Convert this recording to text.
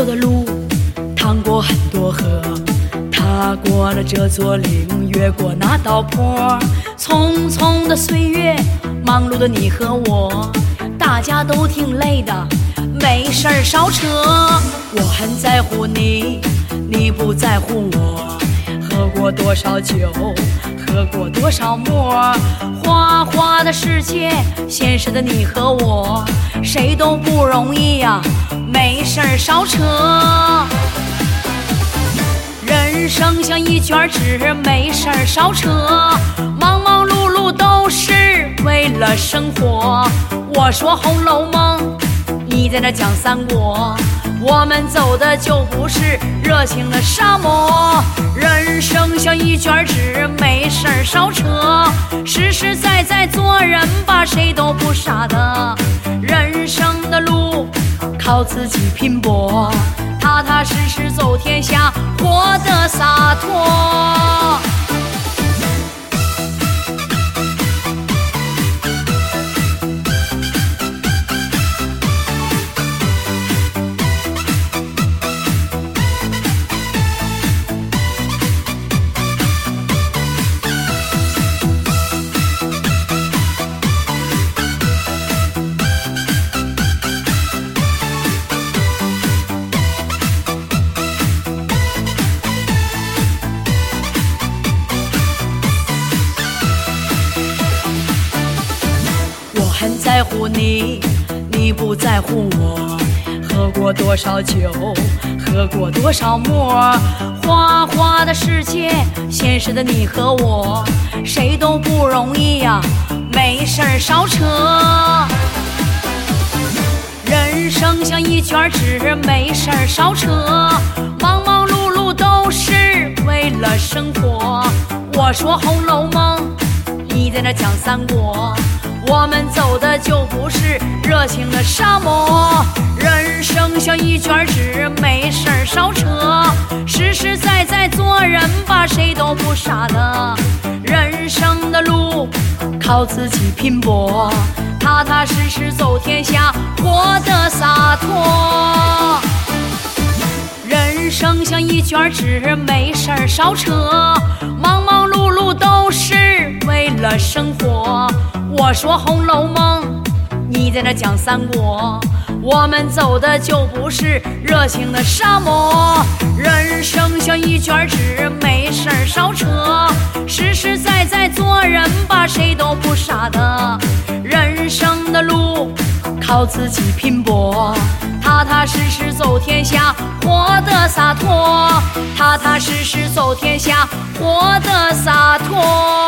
走的路，趟过很多河，踏过了这座岭，越过那道坡。匆匆的岁月，忙碌的你和我，大家都挺累的，没事儿少扯。我很在乎你，你不在乎我，喝过多少酒，喝过多少沫。花的世界，现实的你和我，谁都不容易呀。没事儿少扯，人生像一卷纸，没事儿少扯，忙忙碌碌都是为了生活。我说《红楼梦》，你在那讲三国，我们走的就不是热情的沙漠。人生像一卷纸，没事儿烧车，实实在在做人吧，谁都不傻的。人生的路。靠自己拼搏，踏踏实实走天下，活得洒脱。在乎你，你不在乎我。喝过多少酒，喝过多少沫。花花的世界，现实的你和我，谁都不容易呀。没事儿少扯，人生像一卷纸，没事儿少扯，忙忙碌碌都是为了生活。我说《红楼梦》，你在那讲三国。的就不是热情的沙漠，人生像一卷纸，没事儿少扯，实实在在做人吧，谁都不傻的。人生的路靠自己拼搏，踏踏实实走天下，活得洒脱。人生像一卷纸，没事儿少扯，忙忙碌碌都是为了生活。我说《红楼梦》，你在那讲三国，我们走的就不是热情的沙漠。人生像一卷纸，没事儿少扯，实实在在做人吧，谁都不傻的。人生的路靠自己拼搏，踏踏实实走天下，活得洒脱。踏踏实实走天下，活得洒脱。